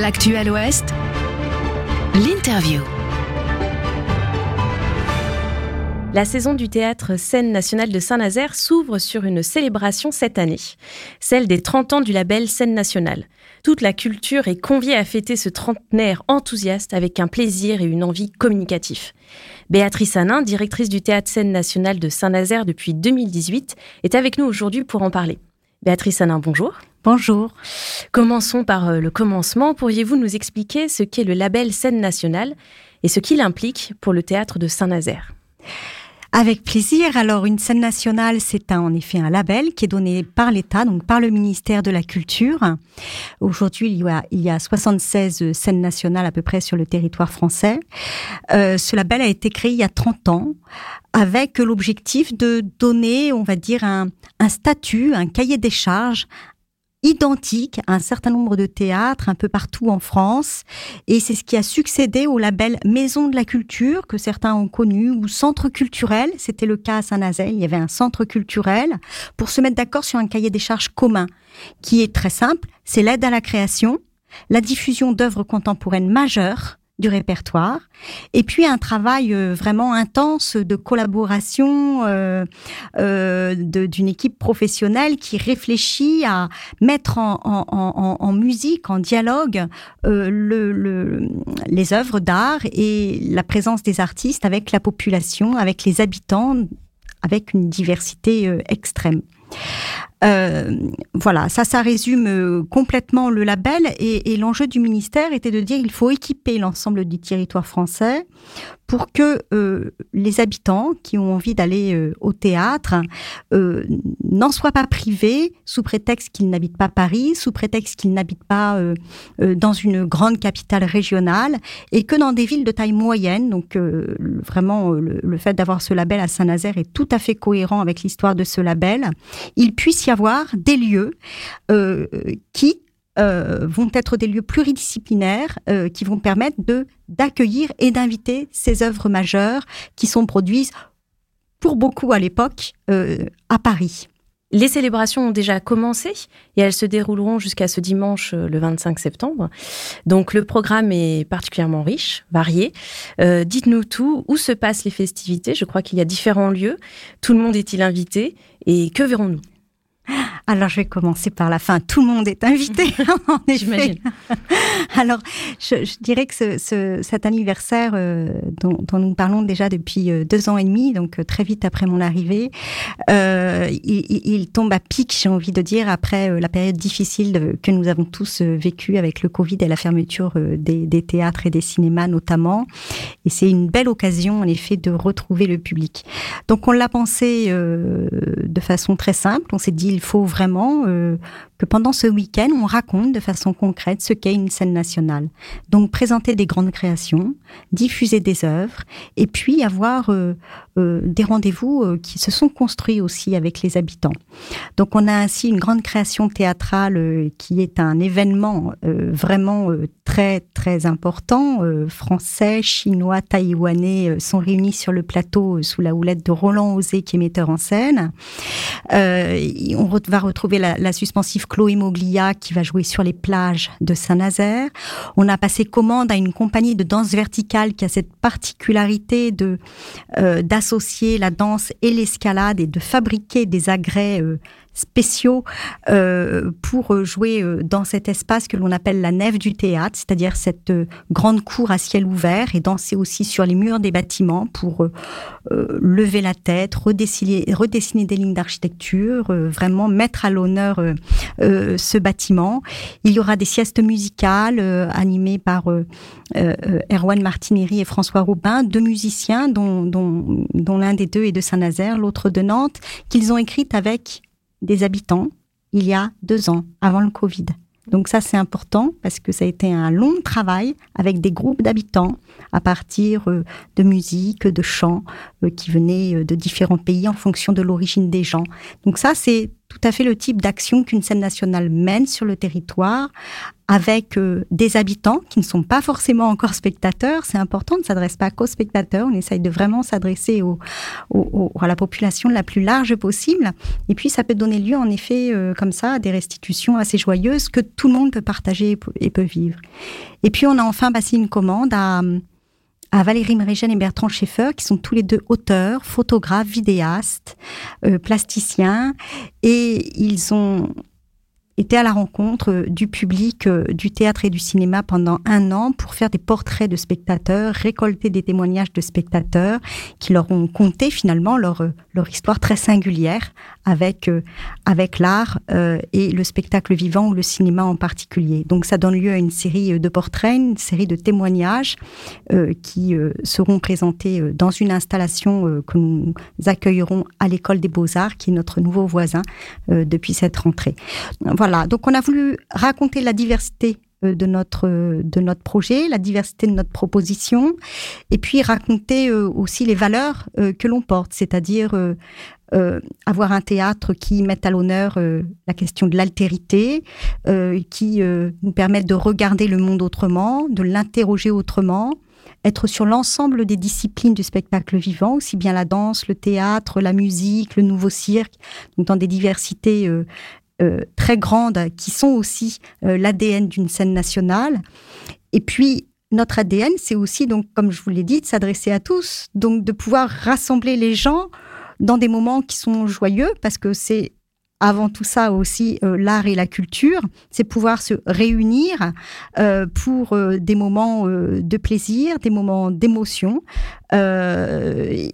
L'actuel Ouest, l'interview. La saison du théâtre Scène nationale de Saint-Nazaire s'ouvre sur une célébration cette année, celle des 30 ans du label Scène nationale. Toute la culture est conviée à fêter ce trentenaire enthousiaste avec un plaisir et une envie communicatif. Béatrice Hanin, directrice du théâtre Scène nationale de Saint-Nazaire depuis 2018, est avec nous aujourd'hui pour en parler. Béatrice Hanin, bonjour. Bonjour. Commençons par euh, le commencement. Pourriez-vous nous expliquer ce qu'est le label Scène nationale et ce qu'il implique pour le théâtre de Saint-Nazaire? Avec plaisir. Alors, une scène nationale, c'est en effet un label qui est donné par l'État, donc par le ministère de la Culture. Aujourd'hui, il y a, il y a 76 scènes nationales à peu près sur le territoire français. Euh, ce label a été créé il y a 30 ans avec l'objectif de donner, on va dire, un, un statut, un cahier des charges identique à un certain nombre de théâtres un peu partout en France. Et c'est ce qui a succédé au label Maison de la Culture, que certains ont connu, ou Centre culturel. C'était le cas à Saint-Nazaire. Il y avait un centre culturel pour se mettre d'accord sur un cahier des charges commun, qui est très simple. C'est l'aide à la création, la diffusion d'œuvres contemporaines majeures, du répertoire, et puis un travail euh, vraiment intense de collaboration euh, euh, d'une équipe professionnelle qui réfléchit à mettre en, musique, en dialogue, le, le, les œuvres d'art et la présence des artistes avec la population, avec les habitants, avec une diversité extrême. Euh, voilà, ça, ça résume euh, complètement le label. Et, l'enjeu du ministère était de dire il faut équiper l'ensemble du territoire français pour que euh, les habitants qui ont envie d'aller au théâtre n'en soient pas privés sous prétexte qu'ils n'habitent pas Paris, sous prétexte qu'ils n'habitent pas dans une grande capitale régionale, et que dans des villes de taille moyenne, donc vraiment le, fait d'avoir ce label à Saint-Nazaire est tout à fait cohérent avec l'histoire de ce label, il puisse y avoir des lieux qui euh, vont être des lieux pluridisciplinaires euh, qui vont permettre de d'accueillir et d'inviter ces œuvres majeures qui sont produites pour beaucoup à l'époque euh, à Paris. Les célébrations ont déjà commencé et elles se dérouleront jusqu'à ce dimanche le 25 septembre. Donc le programme est particulièrement riche, varié. Euh, Dites-nous tout, où se passent les festivités? Je crois qu'il y a différents lieux. Tout le monde est-il invité? Et que verrons-nous? Alors, je vais commencer par la fin. Tout le monde est invité, J'imagine. Alors, je, je, dirais que ce, ce, cet anniversaire euh, dont, dont, nous parlons déjà depuis euh, deux ans et demi, donc euh, très vite après mon arrivée, euh, il, il, tombe à pic, j'ai envie de dire, après la période difficile que nous avons tous vécue avec le Covid et la fermeture des, des, théâtres et des cinémas notamment. Et c'est une belle occasion, en effet, de retrouver le public. Donc, on l'a pensé de façon très simple. On s'est dit, faut vraiment euh, que pendant ce week-end, on raconte de façon concrète ce qu'est une scène nationale. Donc présenter des grandes créations, diffuser des œuvres, et puis avoir euh, euh, des rendez-vous euh, qui se sont construits aussi avec les habitants. Donc on a ainsi une grande création théâtrale qui est un événement vraiment très très important. français, chinois, taïwanais sont réunis sur le plateau sous la houlette de Roland Osé qui est metteur en scène. on va retrouver la suspensive Chloé Moglia qui va jouer sur les plages de Saint-Nazaire. On a passé commande à une compagnie de danse verticale qui a cette particularité de euh, d'associer la danse et l'escalade et de fabriquer des agrès euh, spéciaux euh, pour jouer dans cet espace que l'on appelle la nef du théâtre, c'est-à-dire cette grande cour à ciel ouvert et danser aussi sur les murs des bâtiments pour lever la tête, redessiner, des lignes d'architecture, vraiment mettre à l'honneur euh, ce bâtiment. Il y aura des siestes musicales animées par Erwan Martineri et François Robin, deux musiciens dont, dont l'un des deux est de Saint-Nazaire, l'autre de Nantes, qu'ils ont écrites avec des habitants il y a deux ans, avant le Covid. Donc ça, c'est important parce que ça a été un long travail avec des groupes d'habitants à partir euh, de musique, de chants euh, qui venaient euh, de différents pays en fonction de l'origine des gens. Donc ça, c'est tout à fait le type d'action qu'une scène nationale mène sur le territoire avec euh, des habitants qui ne sont pas forcément encore spectateurs. C'est important, on ne s'adresse pas qu'aux spectateurs, on essaye de vraiment s'adresser à la population la plus large possible. Et puis ça peut donner lieu en effet euh, comme ça à des restitutions assez joyeuses que tout le monde peut partager et peut vivre. Et puis on a enfin passé une commande à, Valérie Mérigène et Bertrand Schaeffer, qui sont tous les deux auteurs, photographes, vidéastes, euh, plasticiens, et ils ont était à la rencontre euh, du public euh, du théâtre et du cinéma pendant un an pour faire des portraits de spectateurs, récolter des témoignages de spectateurs qui leur ont conté finalement leur, euh, leur histoire très singulière avec, avec l'art et le spectacle vivant ou le cinéma en particulier. Donc ça donne lieu à une série de portraits, une série de témoignages qui seront présentés dans une installation que nous accueillerons à l'école des beaux-arts, qui est notre nouveau voisin depuis cette rentrée. Voilà, donc on a voulu raconter la diversité euh, de notre de notre projet, la diversité de notre proposition, et puis raconter euh, aussi les valeurs euh, que l'on porte, c'est-à-dire avoir un théâtre qui mette à l'honneur la question de l'altérité, qui nous permette de regarder le monde autrement, de l'interroger autrement, être sur l'ensemble des disciplines du spectacle vivant, aussi bien la danse, le théâtre, la musique, le nouveau cirque, dans des diversités euh, très grandes qui sont aussi euh, l'ADN d'une scène nationale. Et puis, notre ADN, c'est aussi, donc, comme je vous l'ai dit, de s'adresser à tous, donc de pouvoir rassembler les gens dans des moments qui sont joyeux, parce que c'est avant tout ça aussi euh, l'art et la culture, c'est pouvoir se réunir pour des moments de plaisir, des moments d'émotion. et,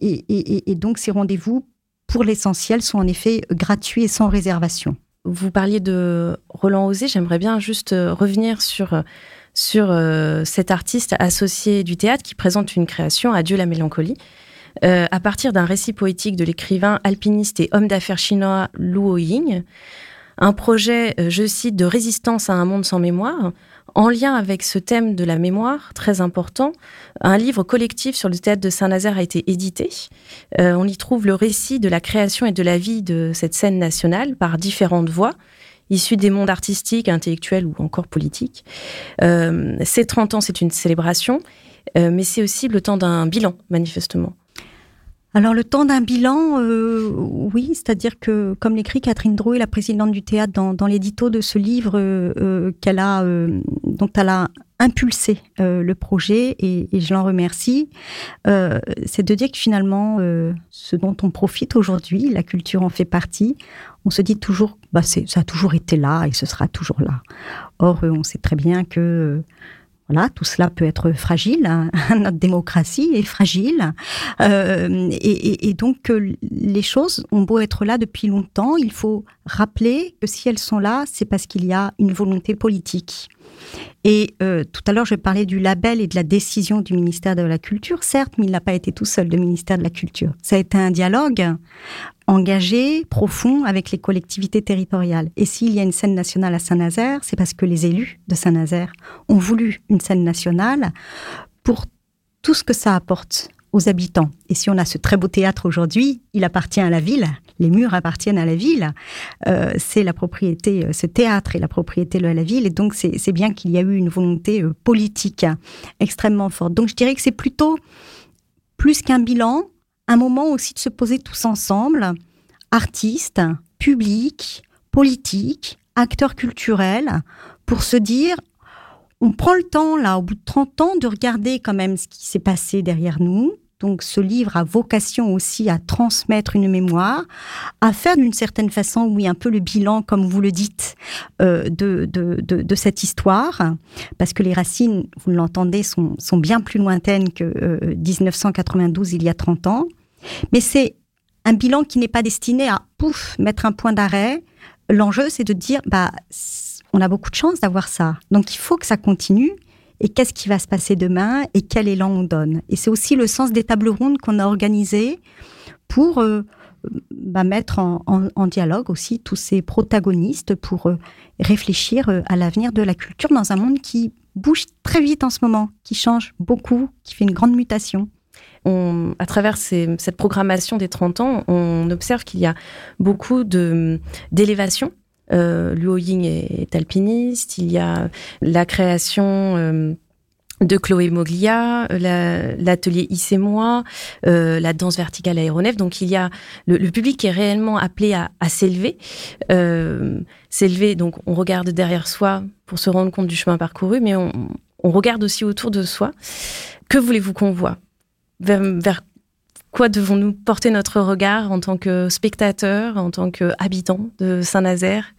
donc ces rendez-vous, pour l'essentiel, sont en effet gratuits et sans réservation. Vous parliez de Roland Osé, j'aimerais bien juste euh, revenir sur, sur euh, cet artiste associé du théâtre qui présente une création, Adieu la mélancolie, euh, à partir d'un récit poétique de l'écrivain alpiniste et homme d'affaires chinois Luo Ying. Un projet, je cite, de résistance à un monde sans mémoire, en lien avec ce thème de la mémoire, très important, un livre collectif sur le théâtre de Saint-Nazaire a été édité. Euh, on y trouve le récit de la création et de la vie de cette scène nationale par différentes voix, issues des mondes artistiques, intellectuels ou encore politiques. Euh, ces 30 ans, c'est une célébration, euh, mais c'est aussi le temps d'un bilan, manifestement. Alors le temps d'un bilan, euh, oui, c'est-à-dire que, comme l'écrit Catherine Drouet, la présidente du théâtre, dans, dans l'édito de ce livre euh, euh, qu'elle a, dont elle a impulsé le projet, et, et je l'en remercie, c'est de dire que finalement, ce dont on profite aujourd'hui, la culture en fait partie. On se dit toujours, bah ça a toujours été là et ce sera toujours là. Or, on sait très bien que voilà, tout cela peut être fragile. Hein. Notre démocratie est fragile. Euh, et, donc, euh, les choses ont beau être là depuis longtemps, il faut rappeler que si elles sont là, c'est parce qu'il y a une volonté politique. Et euh, tout à l'heure, je parlais du label et de la décision du ministère de la Culture, certes, mais il n'a pas été tout seul, le ministère de la Culture. Ça a été un dialogue engagé, profond avec les collectivités territoriales. Et s'il y a une scène nationale à Saint-Nazaire, c'est parce que les élus de Saint-Nazaire ont voulu une scène nationale pour tout ce que ça apporte aux habitants. Et si on a ce très beau théâtre aujourd'hui, il appartient à la ville, les murs appartiennent à la ville, euh, c'est la propriété, euh, ce théâtre est la propriété de la ville, et donc c'est bien qu'il y a eu une volonté euh, politique extrêmement forte. Donc je dirais que c'est plutôt plus qu'un bilan, un moment aussi de se poser tous ensemble, artistes, publics, politiques, acteurs culturels, pour se dire, on prend le temps, là, au bout de 30 ans, de regarder quand même ce qui s'est passé derrière nous. Donc ce livre a vocation aussi à transmettre une mémoire, à faire d'une certaine façon, oui, un peu le bilan, comme vous le dites, euh, de, cette histoire, parce que les racines, vous l'entendez, sont, bien plus lointaines que euh, 1992, il y a 30 ans. Mais c'est un bilan qui n'est pas destiné à, pouf, mettre un point d'arrêt. L'enjeu, c'est de dire, bah, on a beaucoup de chance d'avoir ça. Donc, il faut que ça continue. Et qu'est-ce qui va se passer demain et quel élan on donne? Et c'est aussi le sens des tables rondes qu'on a organisées pour euh, bah, mettre en, dialogue aussi tous ces protagonistes pour euh, réfléchir euh, à l'avenir de la culture dans un monde qui bouge très vite en ce moment, qui change beaucoup, qui fait une grande mutation à travers cette programmation des 30 ans, on observe qu'il y a beaucoup d'élévation Luo Ying est, alpiniste. Il y a la création de Chloé Moglia, l'atelier Is et moi, la danse verticale aéronef. Donc il y a le, public qui est réellement appelé à, s'élever, s'élever. Donc on regarde derrière soi pour se rendre compte du chemin parcouru, mais on, regarde aussi autour de soi. Que voulez-vous qu'on voit? Vers, quoi devons-nous porter notre regard en tant que spectateur, en tant qu'habitant de Saint-Nazaire?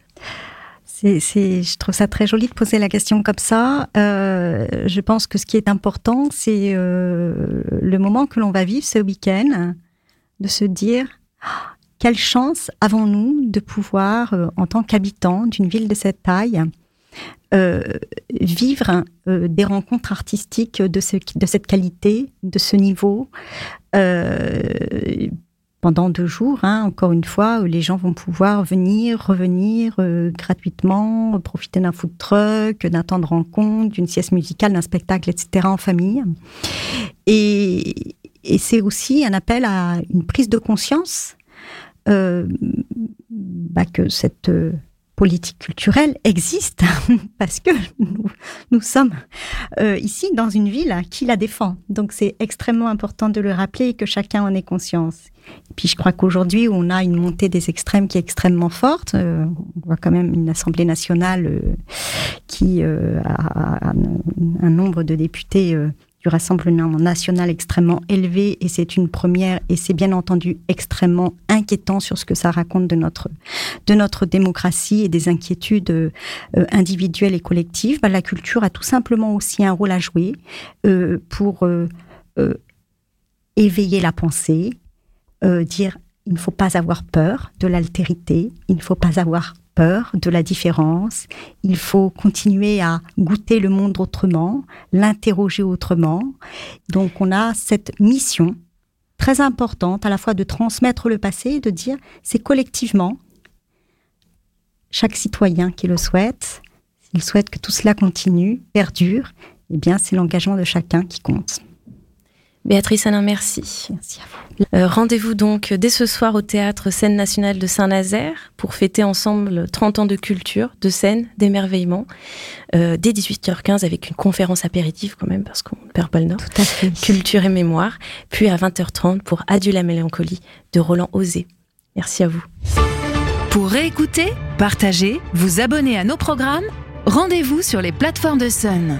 C'est, je trouve ça très joli de poser la question comme ça. Euh, je pense que ce qui est important, c'est euh, le moment que l'on va vivre ce week-end, de se dire ah, quelle chance avons-nous de pouvoir, euh, en tant qu'habitant d'une ville de cette taille, vivre des rencontres artistiques de, ce, de cette qualité, de ce niveau pendant deux jours. Hein, encore une fois, les gens vont pouvoir venir, revenir euh, gratuitement, profiter d'un food truck, d'un temps de rencontre, d'une sieste musicale, d'un spectacle, etc. en famille. Et, c'est aussi un appel à une prise de conscience euh, bah, que cette euh, politique culturelle existe parce que nous, sommes euh, ici dans une ville qui la défend. Donc c'est extrêmement important de le rappeler et que chacun en ait conscience. Et puis je crois qu'aujourd'hui on a une montée des extrêmes qui est extrêmement forte. Euh, on voit quand même une Assemblée nationale euh, qui a, un nombre de députés du Rassemblement national extrêmement élevé et c'est une première et c'est bien entendu extrêmement inquiétant sur ce que ça raconte de notre de notre démocratie et des inquiétudes euh, individuelles et collectives. Bah, la culture a tout simplement aussi un rôle à jouer euh, pour euh, éveiller la pensée, dire il ne faut pas avoir peur de l'altérité, il ne faut pas avoir peur de la différence, il faut continuer à goûter le monde autrement, l'interroger autrement. Donc on a cette mission très importante à la fois de transmettre le passé et de dire c'est collectivement chaque citoyen qui le souhaite, s'il souhaite que tout cela continue, perdure, eh bien c'est l'engagement de chacun qui compte. Béatrice Alain, merci. Merci à vous. Euh, rendez-vous donc dès ce soir au théâtre Scène nationale de Saint-Nazaire pour fêter ensemble 30 ans de culture, de scène, d'émerveillement, euh, dès 18h15 avec une conférence apéritive quand même parce qu'on ne perd pas le nord. Tout à fait. Culture et mémoire. Puis à 20h30 pour Adieu la mélancolie de Roland Osé. Merci à vous. Pour réécouter, partager, vous abonner à nos programmes, rendez-vous sur les plateformes de Sun.